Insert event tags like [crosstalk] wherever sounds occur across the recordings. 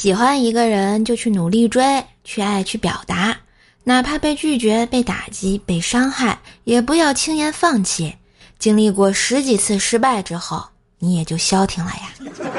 喜欢一个人就去努力追，去爱，去表达，哪怕被拒绝、被打击、被伤害，也不要轻言放弃。经历过十几次失败之后，你也就消停了呀。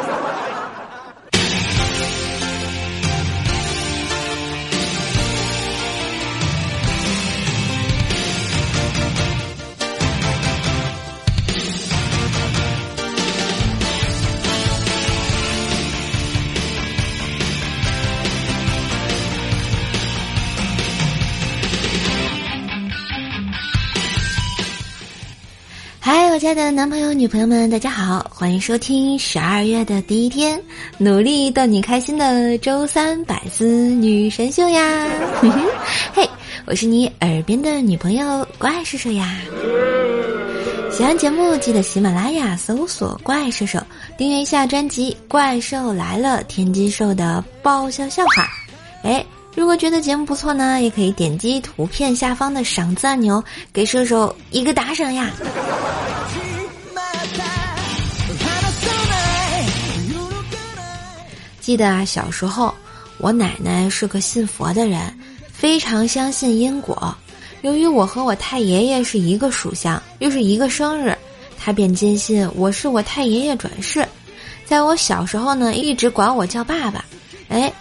亲爱的男朋友、女朋友们，大家好，欢迎收听十二月的第一天，努力逗你开心的周三百思女神秀呀！[laughs] 嘿，我是你耳边的女朋友怪兽兽呀。喜欢节目记得喜马拉雅搜索“怪兽兽”，订阅一下专辑《怪兽来了》，天津兽的爆笑笑话。哎。如果觉得节目不错呢，也可以点击图片下方的赏赞钮，给射手一个打赏呀。记得啊，小时候我奶奶是个信佛的人，非常相信因果。由于我和我太爷爷是一个属相，又是一个生日，他便坚信我是我太爷爷转世。在我小时候呢，一直管我叫爸爸。哎。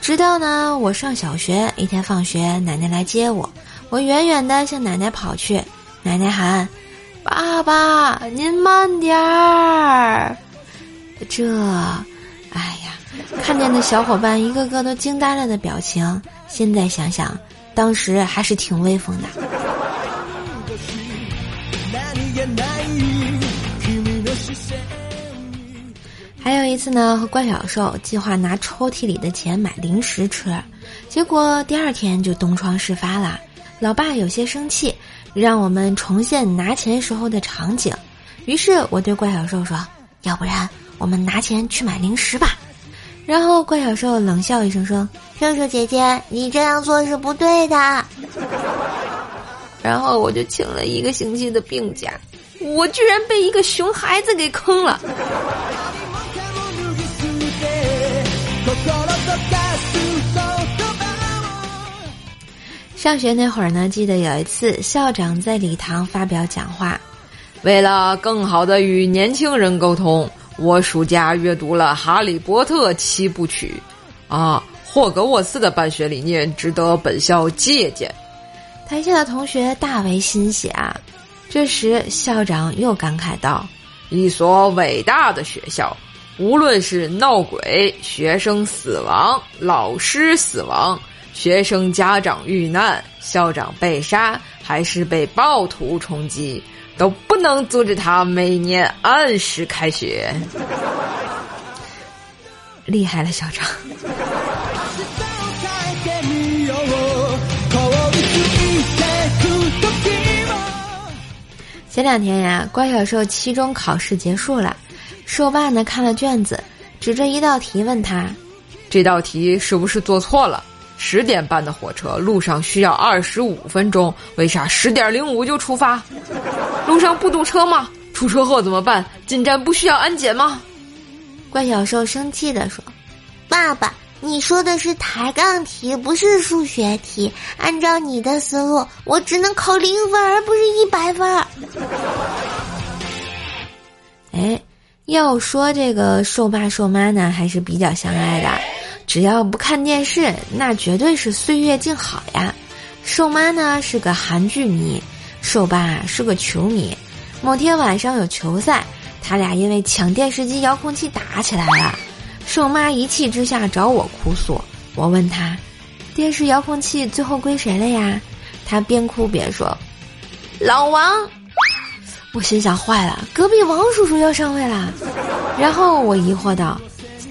直到呢，我上小学，一天放学，奶奶来接我，我远远的向奶奶跑去，奶奶喊：“爸爸，您慢点儿。”这，哎呀，看见那小伙伴一个个都惊呆了的表情，现在想想，当时还是挺威风的。一次呢，和怪小兽计划拿抽屉里的钱买零食吃，结果第二天就东窗事发了。老爸有些生气，让我们重现拿钱时候的场景。于是我对怪小兽说：“要不然我们拿钱去买零食吧。”然后怪小兽冷笑一声说：“兽兽姐姐，你这样做是不对的。”然后我就请了一个星期的病假，我居然被一个熊孩子给坑了。上学那会儿呢，记得有一次校长在礼堂发表讲话，为了更好的与年轻人沟通，我暑假阅读了《哈利波特》七部曲，啊，霍格沃茨的办学理念值得本校借鉴。台下的同学大为欣喜啊。这时校长又感慨道：“一所伟大的学校。”无论是闹鬼、学生死亡、老师死亡、学生家长遇难、校长被杀，还是被暴徒冲击，都不能阻止他每年按时开学。厉害了，校长！前两天呀，乖小兽期中考试结束了。兽爸呢看了卷子，指着一道题问他：“这道题是不是做错了？十点半的火车路上需要二十五分钟，为啥十点零五就出发？路上不堵车吗？出车祸怎么办？进站不需要安检吗？”怪小兽生气地说：“爸爸，你说的是抬杠题，不是数学题。按照你的思路，我只能考零分，而不是一百分。”哎。要说这个兽爸兽妈呢，还是比较相爱的。只要不看电视，那绝对是岁月静好呀。瘦妈呢是个韩剧迷，瘦爸是个球迷。某天晚上有球赛，他俩因为抢电视机遥控器打起来了。瘦妈一气之下找我哭诉，我问他，电视遥控器最后归谁了呀？他边哭边说，老王。我心想坏了，隔壁王叔叔要上位了。然后我疑惑道：“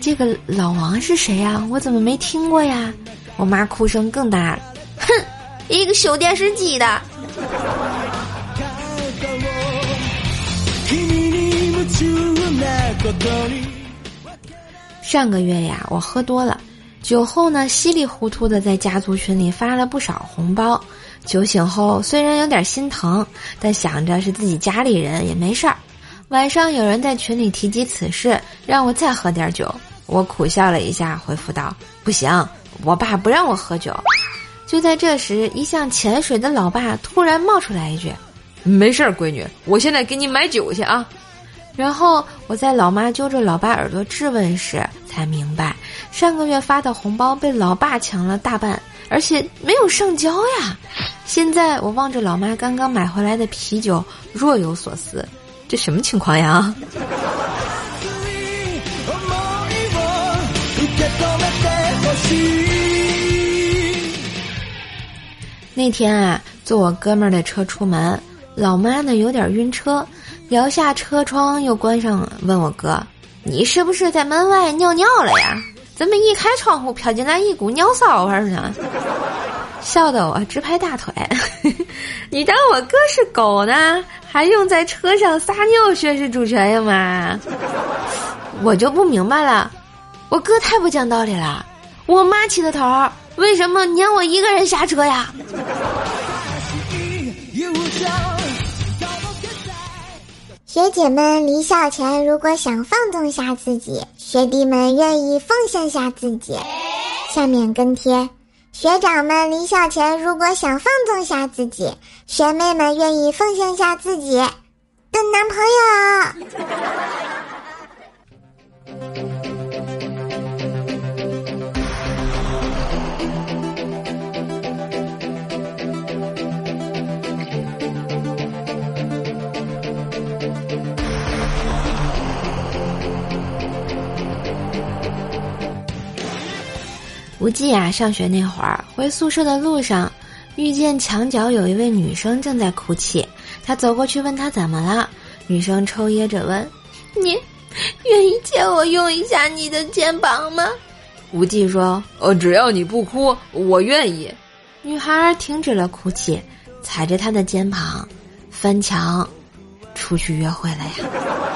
这个老王是谁呀？我怎么没听过呀？”我妈哭声更大，哼，一个修电视机的。上个月呀，我喝多了，酒后呢稀里糊涂的在家族群里发了不少红包。酒醒后，虽然有点心疼，但想着是自己家里人也没事儿。晚上有人在群里提及此事，让我再喝点酒，我苦笑了一下，回复道：“不行，我爸不让我喝酒。”就在这时，一向潜水的老爸突然冒出来一句：“没事儿，闺女，我现在给你买酒去啊。”然后我在老妈揪着老爸耳朵质问时，才明白上个月发的红包被老爸抢了大半，而且没有上交呀。现在我望着老妈刚刚买回来的啤酒，若有所思，这什么情况呀？那天啊，坐我哥们儿的车出门，老妈呢有点晕车。摇下车窗，又关上，问我哥：“你是不是在门外尿尿了呀？怎么一开窗户飘进来一股尿骚味呢？”笑得我直拍大腿。[laughs] 你当我哥是狗呢？还用在车上撒尿宣示主权呀吗？我就不明白了，我哥太不讲道理了。我妈起的头，为什么撵我一个人下车呀？学姐们离校前，如果想放纵下自己，学弟们愿意奉献下自己。下面跟贴：学长们离校前，如果想放纵下自己，学妹们愿意奉献下自己的男朋友。无忌啊，上学那会儿回宿舍的路上，遇见墙角有一位女生正在哭泣，他走过去问她怎么了，女生抽噎着问：“ [laughs] 你愿意借我用一下你的肩膀吗？”无忌说：“呃，只要你不哭，我愿意。”女孩停止了哭泣，踩着他的肩膀，翻墙，出去约会了呀。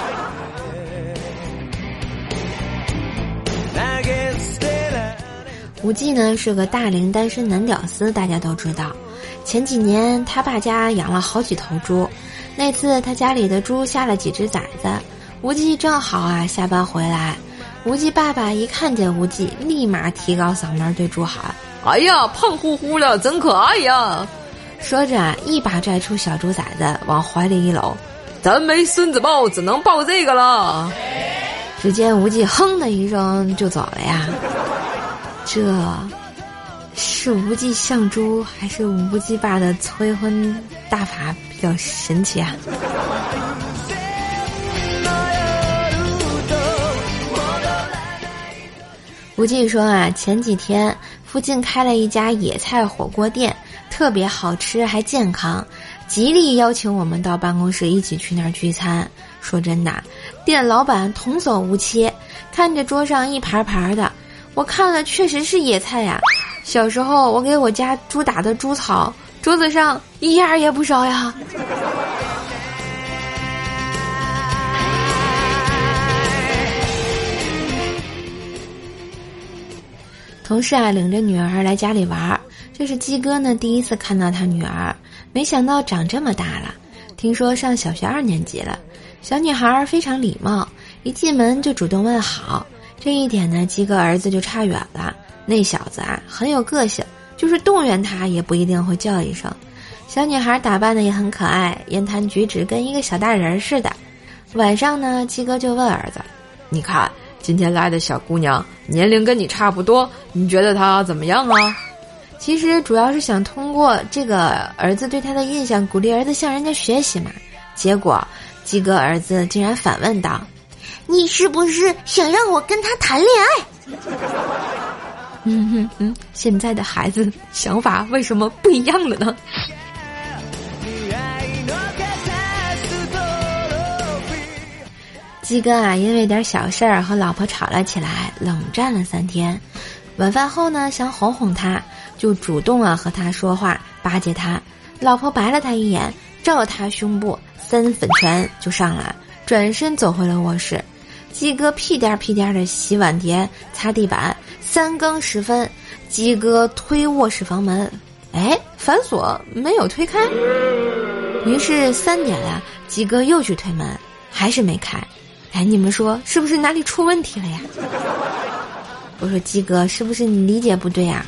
无忌呢是个大龄单身男屌丝，大家都知道。前几年他爸家养了好几头猪，那次他家里的猪下了几只崽子，无忌正好啊下班回来，无忌爸爸一看见无忌，立马提高嗓门对猪喊：“哎呀，胖乎乎的，真可爱呀！”说着一把拽出小猪崽子往怀里一搂：“咱没孙子抱，只能抱这个了。”只见无忌哼的一声就走了呀。这是无忌相猪，还是无忌爸的催婚大法比较神奇啊？无忌说啊，前几天附近开了一家野菜火锅店，特别好吃还健康，极力邀请我们到办公室一起去那儿聚餐。说真的，店老板童叟无欺，看着桌上一盘盘的。我看了，确实是野菜呀。小时候我给我家猪打的猪草，桌子上一样也不少呀。同事啊，领着女儿来家里玩，这是鸡哥呢第一次看到他女儿，没想到长这么大了。听说上小学二年级了，小女孩非常礼貌，一进门就主动问好。这一点呢，鸡哥儿子就差远了。那小子啊，很有个性，就是动员他也不一定会叫一声。小女孩打扮的也很可爱，言谈举止跟一个小大人似的。晚上呢，鸡哥就问儿子：“你看今天来的小姑娘，年龄跟你差不多，你觉得她怎么样啊？”其实主要是想通过这个儿子对他的印象，鼓励儿子向人家学习嘛。结果鸡哥儿子竟然反问道。你是不是想让我跟他谈恋爱？[laughs] 嗯哼嗯，现在的孩子想法为什么不一样了呢？[laughs] 鸡哥啊，因为点小事儿和老婆吵了起来，冷战了三天。晚饭后呢，想哄哄他，就主动啊和他说话，巴结他。老婆白了他一眼，照他胸部三粉拳就上来，转身走回了卧室。鸡哥屁颠屁颠的洗碗碟、擦地板。三更时分，鸡哥推卧室房门，哎，反锁没有推开。于是三点了，鸡哥又去推门，还是没开。哎，你们说是不是哪里出问题了呀？我说鸡哥，是不是你理解不对呀？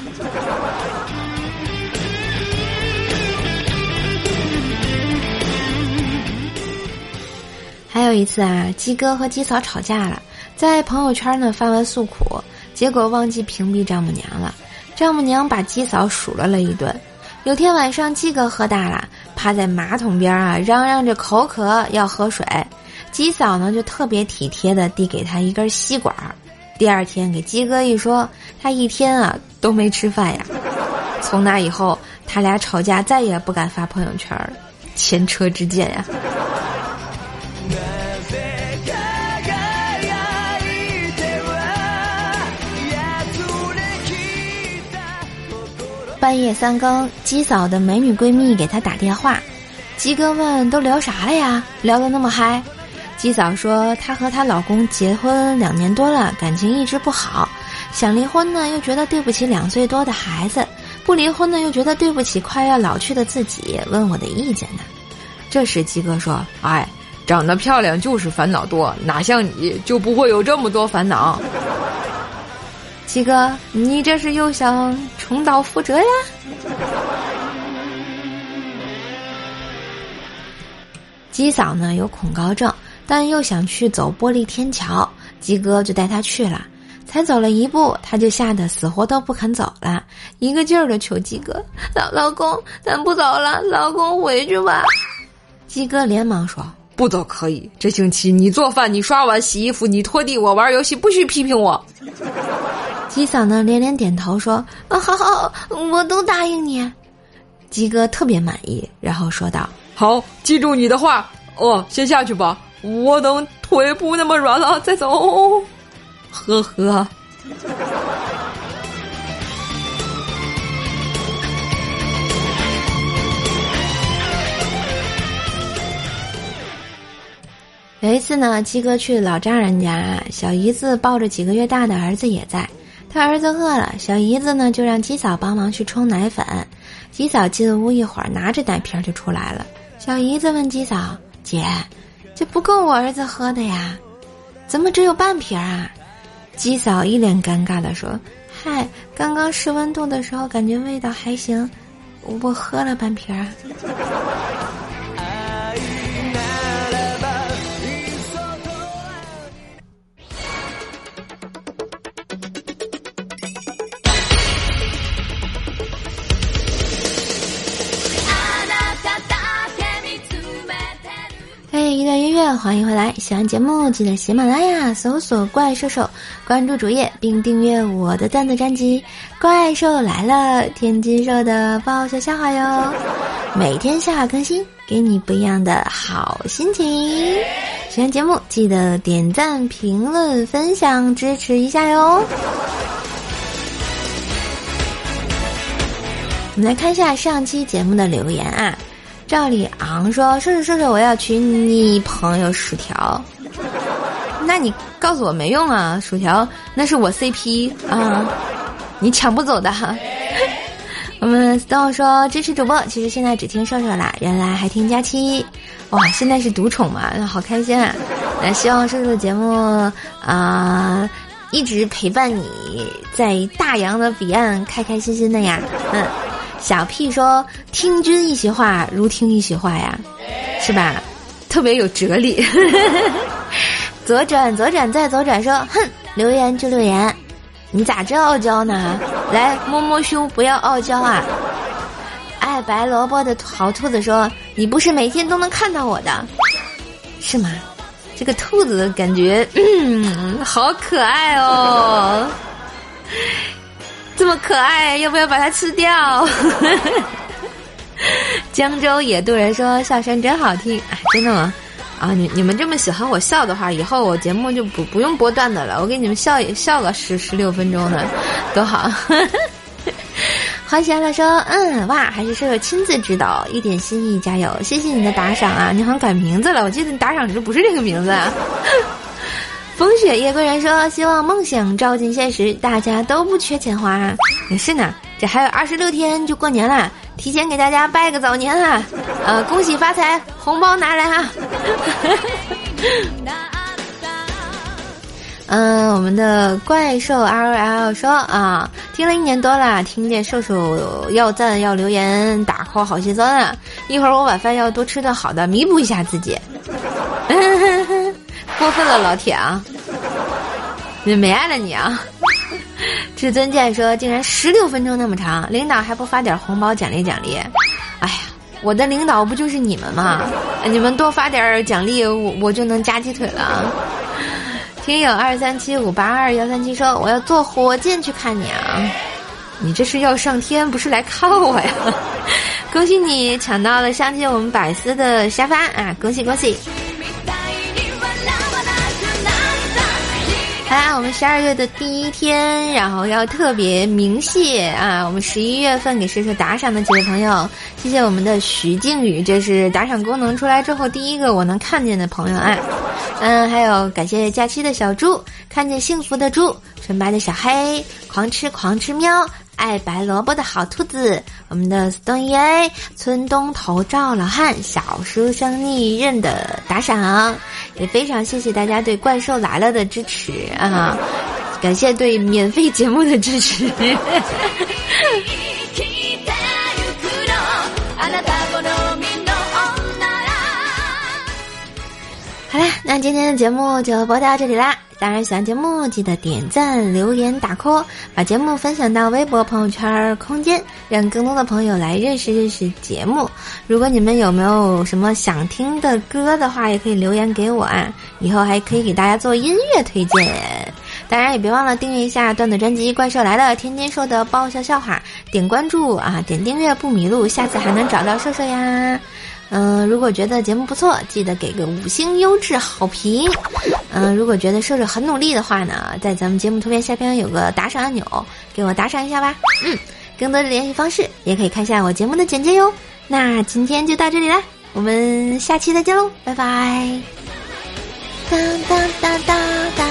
还有一次啊，鸡哥和鸡嫂吵架了，在朋友圈呢发文诉苦，结果忘记屏蔽丈母娘了。丈母娘把鸡嫂数落了一顿。有天晚上，鸡哥喝大了，趴在马桶边啊，嚷嚷着口渴要喝水。鸡嫂呢就特别体贴的递给他一根吸管。第二天给鸡哥一说，他一天啊都没吃饭呀。从那以后，他俩吵架再也不敢发朋友圈了，前车之鉴呀。半夜三更，鸡嫂的美女闺蜜给她打电话，鸡哥问都聊啥了呀？聊得那么嗨。鸡嫂说她和她老公结婚两年多了，感情一直不好，想离婚呢，又觉得对不起两岁多的孩子；不离婚呢，又觉得对不起快要老去的自己。问我的意见呢？这时鸡哥说：“哎，长得漂亮就是烦恼多，哪像你就不会有这么多烦恼。”鸡哥，你这是又想重蹈覆辙呀？鸡嫂呢有恐高症，但又想去走玻璃天桥，鸡哥就带她去了。才走了一步，她就吓得死活都不肯走了，一个劲儿的求鸡哥：“老老公，咱不走了，老公回去吧。”鸡哥连忙说：“不走可以，这星期你做饭，你刷碗、洗衣服，你拖地，我玩游戏，不许批评我。”鸡嫂呢连连点头说：“啊，好好，我都答应你。”鸡哥特别满意，然后说道：“好，记住你的话。哦，先下去吧，我等腿不那么软了再走。”呵呵。有一次呢，鸡哥去老丈人家，小姨子抱着几个月大的儿子也在。他儿子饿了，小姨子呢就让鸡嫂帮忙去冲奶粉。鸡嫂进屋一会儿，拿着奶瓶就出来了。小姨子问鸡嫂：“姐，这不够我儿子喝的呀？怎么只有半瓶啊？”鸡嫂一脸尴尬地说：“嗨，刚刚试温度的时候感觉味道还行，我喝了半瓶。”欢迎回来！喜欢节目记得喜马拉雅搜索“怪兽兽”，关注主页并订阅我的段子专辑《怪兽来了》，天津兽的爆笑笑话哟！每天笑话更新，给你不一样的好心情。喜欢节目记得点赞、评论、分享，支持一下哟！我们来看一下上期节目的留言啊。赵里昂说：“叔叔叔叔，我要娶你朋友薯条。那你告诉我没用啊，薯条那是我 CP 啊，你抢不走的。”我们 stone 说：“支持主播，其实现在只听瘦瘦啦，原来还听佳期。哇，现在是独宠嘛，好开心啊！那希望瘦瘦的节目啊，一直陪伴你在大洋的彼岸，开开心心的呀，嗯。”小屁说：“听君一席话，如听一席话呀，是吧？特别有哲理。[laughs] ”左转，左转，再左转。说：“哼，留言就留言，你咋这傲娇呢？来摸摸胸，不要傲娇啊！”爱白萝卜的好兔子说：“你不是每天都能看到我的，是吗？这个兔子感觉，嗯，好可爱哦。”这么可爱，要不要把它吃掉？[laughs] 江州野渡人说笑声真好听，哎，真的吗？啊，你你们这么喜欢我笑的话，以后我节目就不不用播段子了，我给你们笑笑个十十六分钟的，多好。欢喜了说，嗯，哇，还是舍友亲自指导，一点心意，加油，谢谢你的打赏啊！你好像改名字了，我记得你打赏时不是这个名字。啊。风雪夜归人说：“希望梦想照进现实，大家都不缺钱花。也是呢，这还有二十六天就过年了，提前给大家拜个早年啊！呃，恭喜发财，红包拿来哈！”嗯，[laughs] 我们的怪兽 L L 说啊，听了一年多了，听见瘦瘦要赞要留言打 call 好心酸啊！一会儿我晚饭要多吃顿好的，弥补一下自己。过分了，老铁啊！你没爱了你啊！至尊剑说，竟然十六分钟那么长，领导还不发点红包奖励奖励？哎呀，我的领导不就是你们吗？你们多发点奖励，我我就能夹鸡腿了。听友二三七五八二幺三七说：“我要坐火箭去看你啊！你这是要上天，不是来看我呀！[laughs] 恭喜你抢到了相信我们百思的沙发啊！恭喜恭喜！啦，我们十二月的第一天，然后要特别鸣谢啊！我们十一月份给射手打赏的几位朋友，谢谢我们的徐静宇，这是打赏功能出来之后第一个我能看见的朋友啊！嗯，还有感谢假期的小猪，看见幸福的猪，纯白的小黑，狂吃狂吃喵，爱白萝卜的好兔子，我们的 Stone A，村东头赵老汉，小书生逆刃的打赏。也非常谢谢大家对《怪兽来了》的支持啊！感谢对免费节目的支持。[laughs] 好啦，那今天的节目就播到这里啦！当然，喜欢节目记得点赞、留言、打 call，把节目分享到微博、朋友圈、空间，让更多的朋友来认识认识节目。如果你们有没有什么想听的歌的话，也可以留言给我啊，以后还可以给大家做音乐推荐。当然，也别忘了订阅一下段子专辑《怪兽来了》，天天说的爆笑笑话，点关注啊，点订阅不迷路，下次还能找到瘦瘦呀。嗯，如果觉得节目不错，记得给个五星优质好评。嗯，如果觉得瘦瘦很努力的话呢，在咱们节目图片下边有个打赏按钮，给我打赏一下吧。嗯，更多的联系方式也可以看一下我节目的简介哟。那今天就到这里啦，我们下期再见喽，拜拜。当当当当。